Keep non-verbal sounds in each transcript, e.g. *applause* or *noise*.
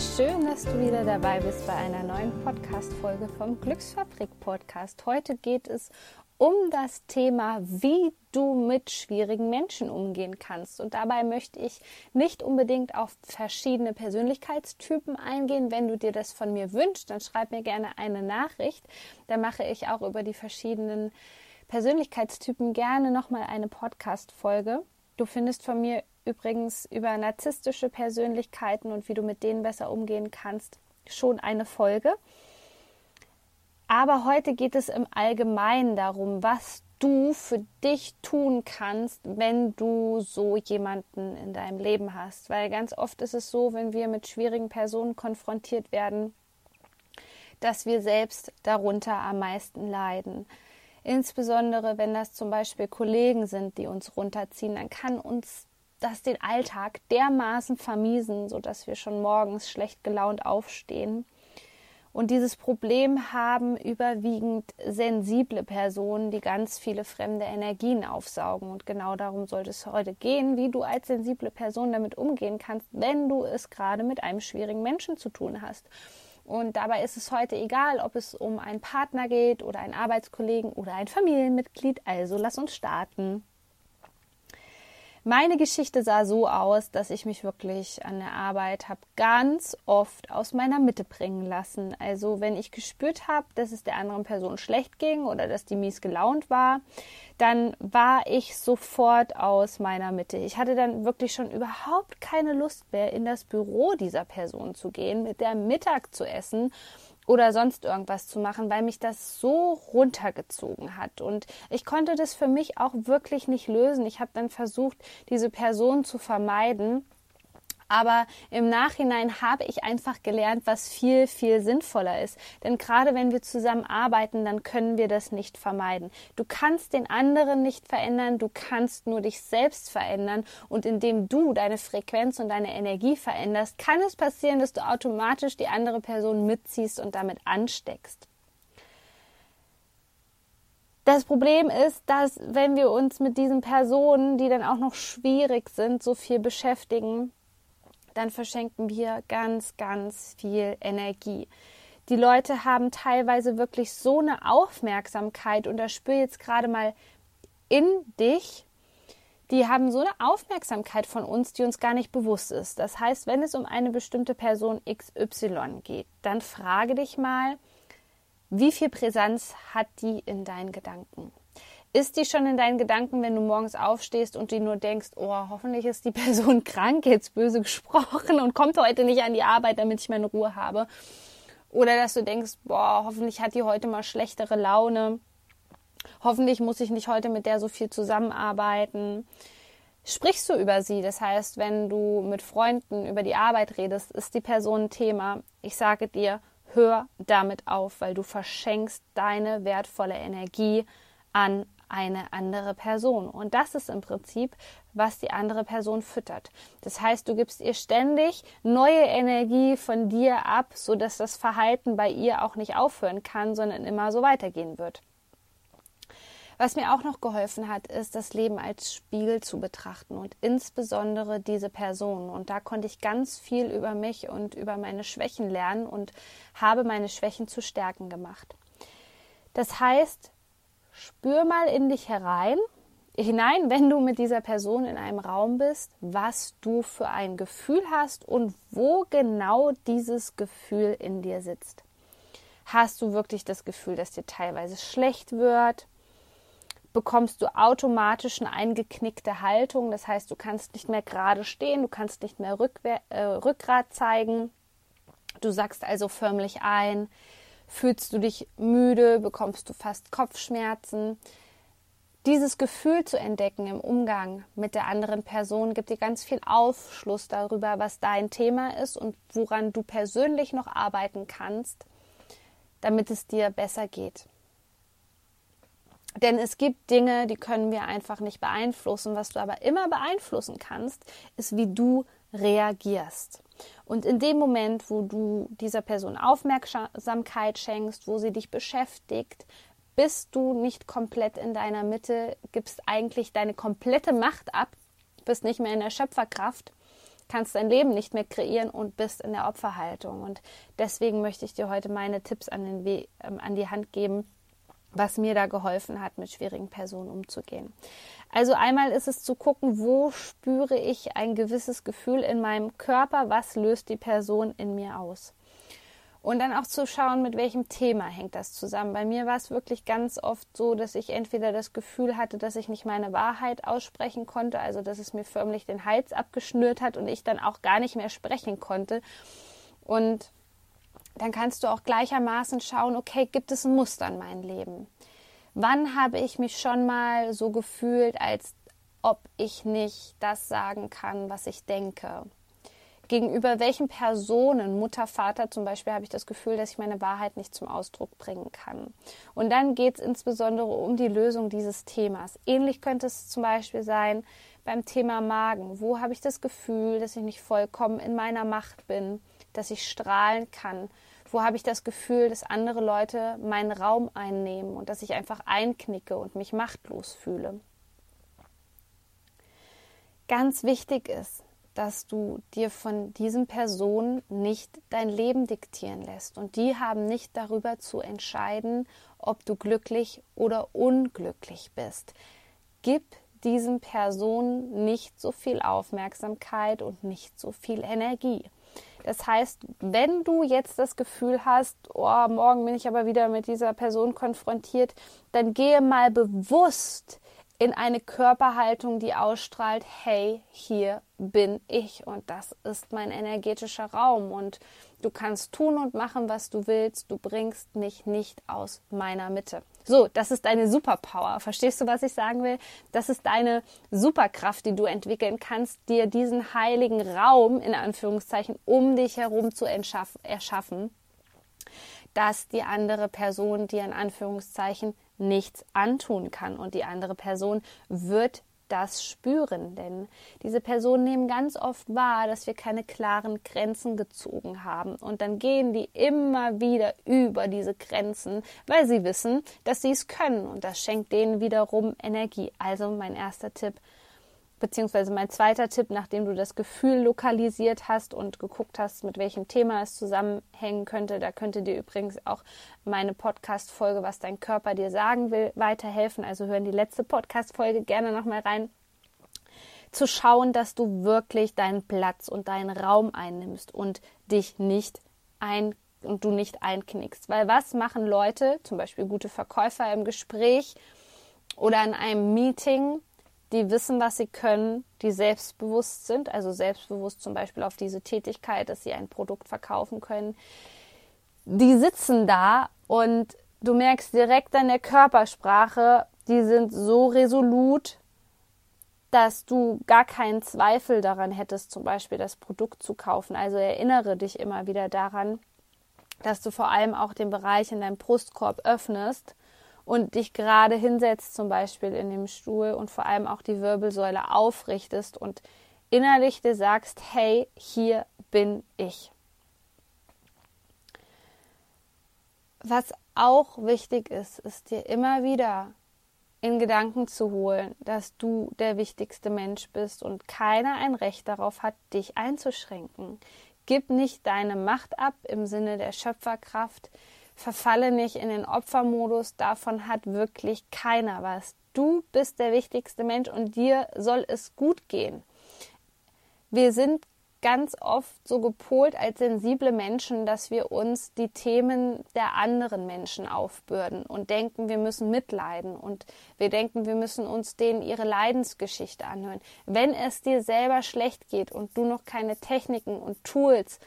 Schön, dass du wieder dabei bist bei einer neuen Podcast-Folge vom Glücksfabrik-Podcast. Heute geht es um das Thema, wie du mit schwierigen Menschen umgehen kannst. Und dabei möchte ich nicht unbedingt auf verschiedene Persönlichkeitstypen eingehen. Wenn du dir das von mir wünschst, dann schreib mir gerne eine Nachricht. Da mache ich auch über die verschiedenen Persönlichkeitstypen gerne nochmal eine Podcast-Folge. Du findest von mir übrigens über narzisstische Persönlichkeiten und wie du mit denen besser umgehen kannst, schon eine Folge. Aber heute geht es im Allgemeinen darum, was du für dich tun kannst, wenn du so jemanden in deinem Leben hast. Weil ganz oft ist es so, wenn wir mit schwierigen Personen konfrontiert werden, dass wir selbst darunter am meisten leiden. Insbesondere wenn das zum Beispiel Kollegen sind, die uns runterziehen, dann kann uns das den Alltag dermaßen vermiesen, sodass wir schon morgens schlecht gelaunt aufstehen. Und dieses Problem haben überwiegend sensible Personen, die ganz viele fremde Energien aufsaugen. Und genau darum sollte es heute gehen, wie du als sensible Person damit umgehen kannst, wenn du es gerade mit einem schwierigen Menschen zu tun hast. Und dabei ist es heute egal, ob es um einen Partner geht oder einen Arbeitskollegen oder ein Familienmitglied. Also lass uns starten. Meine Geschichte sah so aus, dass ich mich wirklich an der Arbeit habe ganz oft aus meiner Mitte bringen lassen. Also wenn ich gespürt habe, dass es der anderen Person schlecht ging oder dass die mies gelaunt war, dann war ich sofort aus meiner Mitte. Ich hatte dann wirklich schon überhaupt keine Lust mehr, in das Büro dieser Person zu gehen, mit der Mittag zu essen oder sonst irgendwas zu machen, weil mich das so runtergezogen hat. Und ich konnte das für mich auch wirklich nicht lösen. Ich habe dann versucht, diese Person zu vermeiden aber im Nachhinein habe ich einfach gelernt, was viel, viel sinnvoller ist. Denn gerade wenn wir zusammen arbeiten, dann können wir das nicht vermeiden. Du kannst den anderen nicht verändern, du kannst nur dich selbst verändern. Und indem du deine Frequenz und deine Energie veränderst, kann es passieren, dass du automatisch die andere Person mitziehst und damit ansteckst. Das Problem ist, dass wenn wir uns mit diesen Personen, die dann auch noch schwierig sind, so viel beschäftigen, dann verschenken wir ganz, ganz viel Energie. Die Leute haben teilweise wirklich so eine Aufmerksamkeit und da spür jetzt gerade mal in dich. Die haben so eine Aufmerksamkeit von uns, die uns gar nicht bewusst ist. Das heißt, wenn es um eine bestimmte Person XY geht, dann frage dich mal, wie viel Präsenz hat die in deinen Gedanken? Ist die schon in deinen Gedanken, wenn du morgens aufstehst und die nur denkst, oh, hoffentlich ist die *laughs* Person krank, jetzt böse gesprochen und kommt heute nicht an die Arbeit, damit ich meine Ruhe habe? Oder dass du denkst, boah, hoffentlich hat die heute mal schlechtere Laune. Hoffentlich muss ich nicht heute mit der so viel zusammenarbeiten. Sprichst du über sie? Das heißt, wenn du mit Freunden über die Arbeit redest, ist die Person ein Thema. Ich sage dir, hör damit auf, weil du verschenkst deine wertvolle Energie an eine andere Person. Und das ist im Prinzip, was die andere Person füttert. Das heißt, du gibst ihr ständig neue Energie von dir ab, sodass das Verhalten bei ihr auch nicht aufhören kann, sondern immer so weitergehen wird. Was mir auch noch geholfen hat, ist, das Leben als Spiegel zu betrachten und insbesondere diese Person. Und da konnte ich ganz viel über mich und über meine Schwächen lernen und habe meine Schwächen zu Stärken gemacht. Das heißt, Spür mal in dich herein, hinein, wenn du mit dieser Person in einem Raum bist, was du für ein Gefühl hast und wo genau dieses Gefühl in dir sitzt. Hast du wirklich das Gefühl, dass dir teilweise schlecht wird? Bekommst du automatisch eine eingeknickte Haltung, das heißt, du kannst nicht mehr gerade stehen, du kannst nicht mehr Rückwehr, äh, Rückgrat zeigen. Du sagst also förmlich ein, Fühlst du dich müde? Bekommst du fast Kopfschmerzen? Dieses Gefühl zu entdecken im Umgang mit der anderen Person gibt dir ganz viel Aufschluss darüber, was dein Thema ist und woran du persönlich noch arbeiten kannst, damit es dir besser geht. Denn es gibt Dinge, die können wir einfach nicht beeinflussen. Was du aber immer beeinflussen kannst, ist, wie du reagierst. Und in dem Moment, wo du dieser Person Aufmerksamkeit schenkst, wo sie dich beschäftigt, bist du nicht komplett in deiner Mitte, gibst eigentlich deine komplette Macht ab, bist nicht mehr in der Schöpferkraft, kannst dein Leben nicht mehr kreieren und bist in der Opferhaltung. Und deswegen möchte ich dir heute meine Tipps an, We ähm, an die Hand geben, was mir da geholfen hat, mit schwierigen Personen umzugehen. Also einmal ist es zu gucken, wo spüre ich ein gewisses Gefühl in meinem Körper, was löst die Person in mir aus. Und dann auch zu schauen, mit welchem Thema hängt das zusammen. Bei mir war es wirklich ganz oft so, dass ich entweder das Gefühl hatte, dass ich nicht meine Wahrheit aussprechen konnte, also dass es mir förmlich den Hals abgeschnürt hat und ich dann auch gar nicht mehr sprechen konnte. Und dann kannst du auch gleichermaßen schauen, okay, gibt es ein Muster in meinem Leben? Wann habe ich mich schon mal so gefühlt, als ob ich nicht das sagen kann, was ich denke? Gegenüber welchen Personen, Mutter, Vater zum Beispiel, habe ich das Gefühl, dass ich meine Wahrheit nicht zum Ausdruck bringen kann. Und dann geht es insbesondere um die Lösung dieses Themas. Ähnlich könnte es zum Beispiel sein beim Thema Magen. Wo habe ich das Gefühl, dass ich nicht vollkommen in meiner Macht bin, dass ich strahlen kann? Wo habe ich das Gefühl, dass andere Leute meinen Raum einnehmen und dass ich einfach einknicke und mich machtlos fühle? Ganz wichtig ist, dass du dir von diesen Personen nicht dein Leben diktieren lässt. Und die haben nicht darüber zu entscheiden, ob du glücklich oder unglücklich bist. Gib diesen Personen nicht so viel Aufmerksamkeit und nicht so viel Energie. Das heißt, wenn du jetzt das Gefühl hast, oh, morgen bin ich aber wieder mit dieser Person konfrontiert, dann gehe mal bewusst in eine Körperhaltung, die ausstrahlt, hey, hier bin ich und das ist mein energetischer Raum und du kannst tun und machen, was du willst, du bringst mich nicht aus meiner Mitte. So, das ist deine Superpower. Verstehst du, was ich sagen will? Das ist deine Superkraft, die du entwickeln kannst, dir diesen heiligen Raum in Anführungszeichen um dich herum zu erschaffen, dass die andere Person dir in Anführungszeichen nichts antun kann. Und die andere Person wird das spüren, denn diese Personen nehmen ganz oft wahr, dass wir keine klaren Grenzen gezogen haben und dann gehen die immer wieder über diese Grenzen, weil sie wissen, dass sie es können und das schenkt denen wiederum Energie. Also mein erster Tipp, Beziehungsweise mein zweiter Tipp, nachdem du das Gefühl lokalisiert hast und geguckt hast, mit welchem Thema es zusammenhängen könnte, da könnte dir übrigens auch meine Podcast-Folge, was dein Körper dir sagen will, weiterhelfen. Also hören die letzte Podcast-Folge gerne nochmal rein. Zu schauen, dass du wirklich deinen Platz und deinen Raum einnimmst und dich nicht ein und du nicht einknickst. Weil was machen Leute, zum Beispiel gute Verkäufer im Gespräch oder in einem Meeting, die wissen, was sie können, die selbstbewusst sind, also selbstbewusst zum Beispiel auf diese Tätigkeit, dass sie ein Produkt verkaufen können. Die sitzen da und du merkst direkt an der Körpersprache, die sind so resolut, dass du gar keinen Zweifel daran hättest, zum Beispiel das Produkt zu kaufen. Also erinnere dich immer wieder daran, dass du vor allem auch den Bereich in deinem Brustkorb öffnest und dich gerade hinsetzt, zum Beispiel in dem Stuhl und vor allem auch die Wirbelsäule aufrichtest und innerlich dir sagst, hey, hier bin ich. Was auch wichtig ist, ist dir immer wieder in Gedanken zu holen, dass du der wichtigste Mensch bist und keiner ein Recht darauf hat, dich einzuschränken. Gib nicht deine Macht ab im Sinne der Schöpferkraft, verfalle nicht in den Opfermodus, davon hat wirklich keiner was. Du bist der wichtigste Mensch und dir soll es gut gehen. Wir sind ganz oft so gepolt als sensible Menschen, dass wir uns die Themen der anderen Menschen aufbürden und denken, wir müssen mitleiden und wir denken, wir müssen uns denen ihre Leidensgeschichte anhören. Wenn es dir selber schlecht geht und du noch keine Techniken und Tools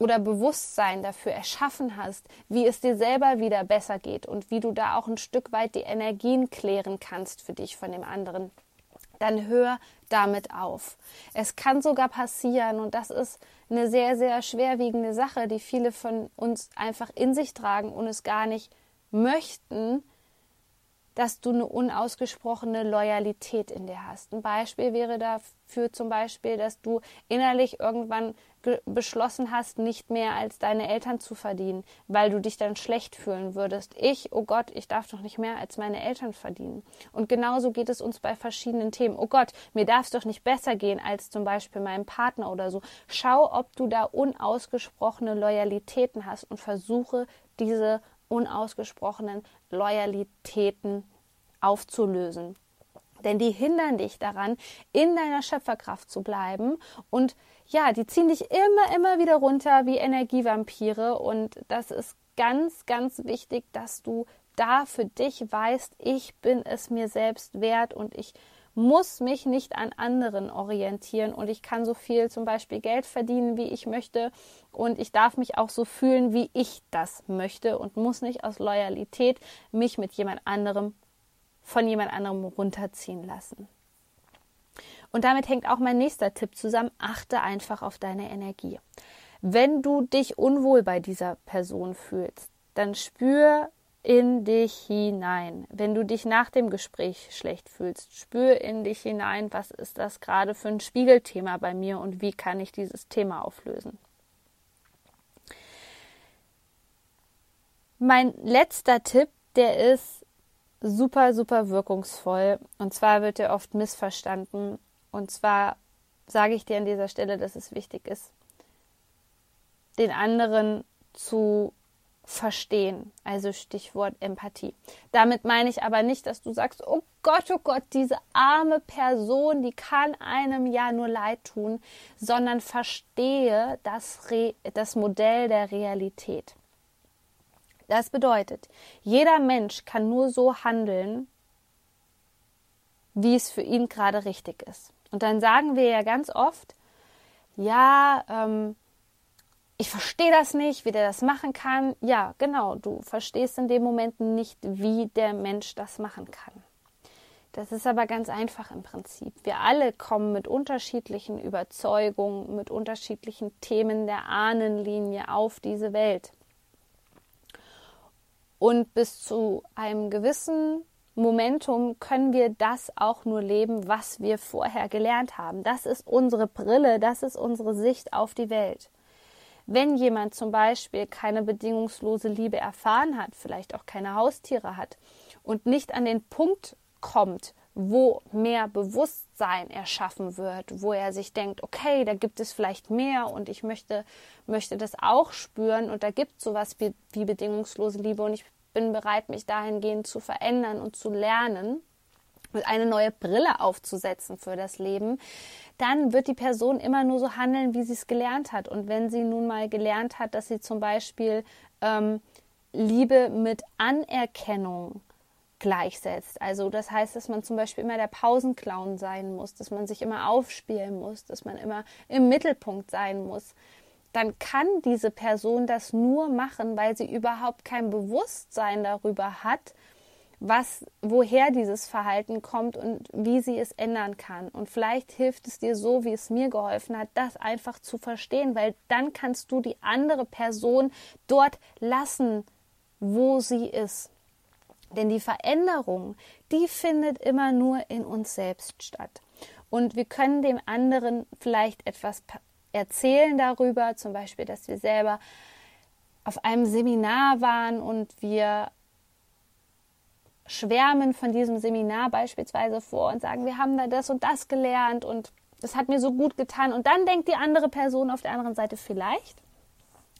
oder Bewusstsein dafür erschaffen hast, wie es dir selber wieder besser geht und wie du da auch ein Stück weit die Energien klären kannst für dich von dem anderen, dann hör damit auf. Es kann sogar passieren, und das ist eine sehr, sehr schwerwiegende Sache, die viele von uns einfach in sich tragen und es gar nicht möchten, dass du eine unausgesprochene Loyalität in dir hast. Ein Beispiel wäre dafür zum Beispiel, dass du innerlich irgendwann beschlossen hast, nicht mehr als deine Eltern zu verdienen, weil du dich dann schlecht fühlen würdest. Ich, oh Gott, ich darf doch nicht mehr als meine Eltern verdienen. Und genauso geht es uns bei verschiedenen Themen. Oh Gott, mir darf es doch nicht besser gehen als zum Beispiel meinem Partner oder so. Schau, ob du da unausgesprochene Loyalitäten hast und versuche diese unausgesprochenen Loyalitäten aufzulösen. Denn die hindern dich daran, in deiner Schöpferkraft zu bleiben. Und ja, die ziehen dich immer, immer wieder runter wie Energievampire. Und das ist ganz, ganz wichtig, dass du da für dich weißt, ich bin es mir selbst wert und ich muss mich nicht an anderen orientieren und ich kann so viel zum Beispiel Geld verdienen, wie ich möchte und ich darf mich auch so fühlen, wie ich das möchte und muss nicht aus Loyalität mich mit jemand anderem von jemand anderem runterziehen lassen. Und damit hängt auch mein nächster Tipp zusammen. Achte einfach auf deine Energie. Wenn du dich unwohl bei dieser Person fühlst, dann spür in dich hinein. Wenn du dich nach dem Gespräch schlecht fühlst, spür in dich hinein, was ist das gerade für ein Spiegelthema bei mir und wie kann ich dieses Thema auflösen. Mein letzter Tipp, der ist super, super wirkungsvoll und zwar wird er oft missverstanden und zwar sage ich dir an dieser Stelle, dass es wichtig ist, den anderen zu verstehen. Also Stichwort Empathie. Damit meine ich aber nicht, dass du sagst, oh Gott, oh Gott, diese arme Person, die kann einem ja nur leid tun, sondern verstehe das, Re das Modell der Realität. Das bedeutet, jeder Mensch kann nur so handeln, wie es für ihn gerade richtig ist. Und dann sagen wir ja ganz oft, ja, ähm, ich verstehe das nicht, wie der das machen kann. Ja, genau, du verstehst in dem Moment nicht, wie der Mensch das machen kann. Das ist aber ganz einfach im Prinzip. Wir alle kommen mit unterschiedlichen Überzeugungen, mit unterschiedlichen Themen der Ahnenlinie auf diese Welt. Und bis zu einem gewissen Momentum können wir das auch nur leben, was wir vorher gelernt haben. Das ist unsere Brille, das ist unsere Sicht auf die Welt. Wenn jemand zum Beispiel keine bedingungslose Liebe erfahren hat, vielleicht auch keine Haustiere hat und nicht an den Punkt kommt, wo mehr Bewusstsein erschaffen wird, wo er sich denkt, okay, da gibt es vielleicht mehr und ich möchte, möchte das auch spüren und da gibt es sowas wie, wie bedingungslose Liebe und ich bin bereit, mich dahingehend zu verändern und zu lernen und eine neue Brille aufzusetzen für das Leben, dann wird die Person immer nur so handeln, wie sie es gelernt hat. Und wenn sie nun mal gelernt hat, dass sie zum Beispiel ähm, Liebe mit Anerkennung gleichsetzt. Also das heißt, dass man zum Beispiel immer der Pausenclown sein muss, dass man sich immer aufspielen muss, dass man immer im Mittelpunkt sein muss. Dann kann diese Person das nur machen, weil sie überhaupt kein Bewusstsein darüber hat, was, woher dieses Verhalten kommt und wie sie es ändern kann. Und vielleicht hilft es dir so, wie es mir geholfen hat, das einfach zu verstehen, weil dann kannst du die andere Person dort lassen, wo sie ist. Denn die Veränderung, die findet immer nur in uns selbst statt. Und wir können dem anderen vielleicht etwas erzählen darüber, zum Beispiel, dass wir selber auf einem Seminar waren und wir schwärmen von diesem Seminar beispielsweise vor und sagen, wir haben da das und das gelernt und das hat mir so gut getan. Und dann denkt die andere Person auf der anderen Seite vielleicht,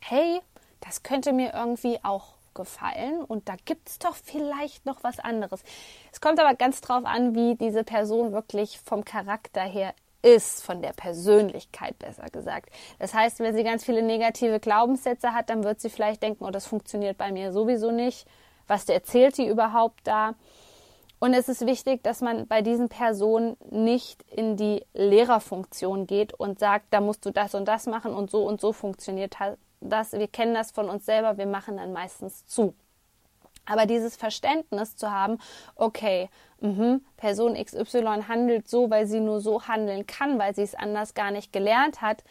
hey, das könnte mir irgendwie auch gefallen und da gibt es doch vielleicht noch was anderes. Es kommt aber ganz drauf an, wie diese Person wirklich vom Charakter her ist, von der Persönlichkeit besser gesagt. Das heißt, wenn sie ganz viele negative Glaubenssätze hat, dann wird sie vielleicht denken, oh, das funktioniert bei mir sowieso nicht was erzählt die überhaupt da? Und es ist wichtig, dass man bei diesen Personen nicht in die Lehrerfunktion geht und sagt, da musst du das und das machen und so und so funktioniert das. Wir kennen das von uns selber, wir machen dann meistens zu. Aber dieses Verständnis zu haben, okay, mh, Person XY handelt so, weil sie nur so handeln kann, weil sie es anders gar nicht gelernt hat,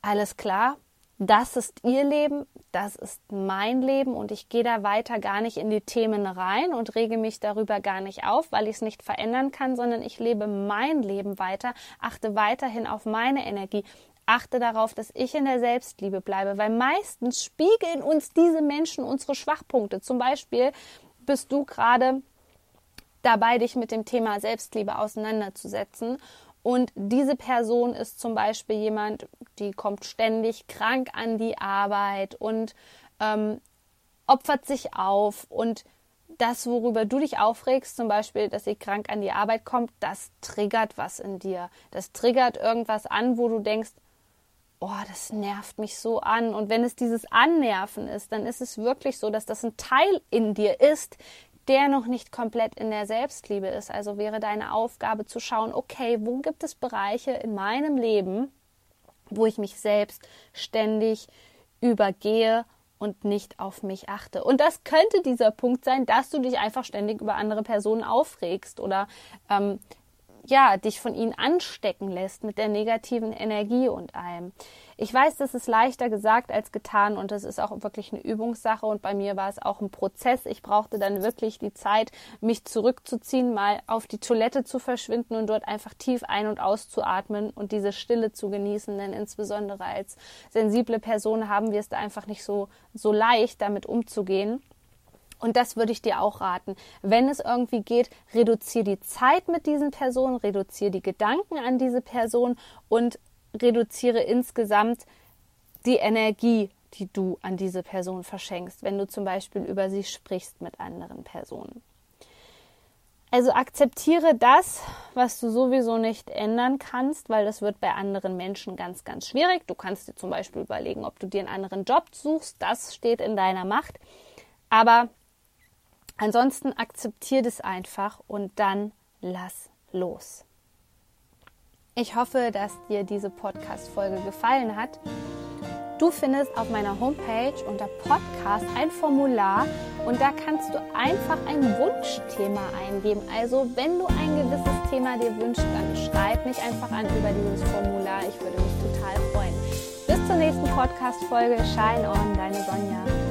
alles klar, das ist ihr Leben, das ist mein Leben und ich gehe da weiter gar nicht in die Themen rein und rege mich darüber gar nicht auf, weil ich es nicht verändern kann, sondern ich lebe mein Leben weiter, achte weiterhin auf meine Energie, achte darauf, dass ich in der Selbstliebe bleibe, weil meistens spiegeln uns diese Menschen unsere Schwachpunkte. Zum Beispiel bist du gerade dabei, dich mit dem Thema Selbstliebe auseinanderzusetzen und diese Person ist zum Beispiel jemand, die kommt ständig krank an die Arbeit und ähm, opfert sich auf. Und das, worüber du dich aufregst, zum Beispiel, dass sie krank an die Arbeit kommt, das triggert was in dir. Das triggert irgendwas an, wo du denkst, oh, das nervt mich so an. Und wenn es dieses Annerven ist, dann ist es wirklich so, dass das ein Teil in dir ist, der noch nicht komplett in der Selbstliebe ist. Also wäre deine Aufgabe zu schauen, okay, wo gibt es Bereiche in meinem Leben, wo ich mich selbst ständig übergehe und nicht auf mich achte. Und das könnte dieser Punkt sein, dass du dich einfach ständig über andere Personen aufregst oder ähm, ja, dich von ihnen anstecken lässt mit der negativen Energie und allem. Ich weiß, das ist leichter gesagt als getan und das ist auch wirklich eine Übungssache und bei mir war es auch ein Prozess. Ich brauchte dann wirklich die Zeit, mich zurückzuziehen, mal auf die Toilette zu verschwinden und dort einfach tief ein- und auszuatmen und diese Stille zu genießen, denn insbesondere als sensible Person haben wir es da einfach nicht so, so leicht, damit umzugehen. Und das würde ich dir auch raten. Wenn es irgendwie geht, reduziere die Zeit mit diesen Personen, reduziere die Gedanken an diese Person und reduziere insgesamt die Energie, die du an diese Person verschenkst, wenn du zum Beispiel über sie sprichst mit anderen Personen. Also akzeptiere das, was du sowieso nicht ändern kannst, weil das wird bei anderen Menschen ganz, ganz schwierig. Du kannst dir zum Beispiel überlegen, ob du dir einen anderen Job suchst. Das steht in deiner Macht. Aber Ansonsten akzeptiert es einfach und dann lass los. Ich hoffe, dass dir diese Podcast-Folge gefallen hat. Du findest auf meiner Homepage unter Podcast ein Formular und da kannst du einfach ein Wunschthema eingeben. Also, wenn du ein gewisses Thema dir wünschst, dann schreib mich einfach an über dieses Formular. Ich würde mich total freuen. Bis zur nächsten Podcast-Folge. Shine on, deine Sonja.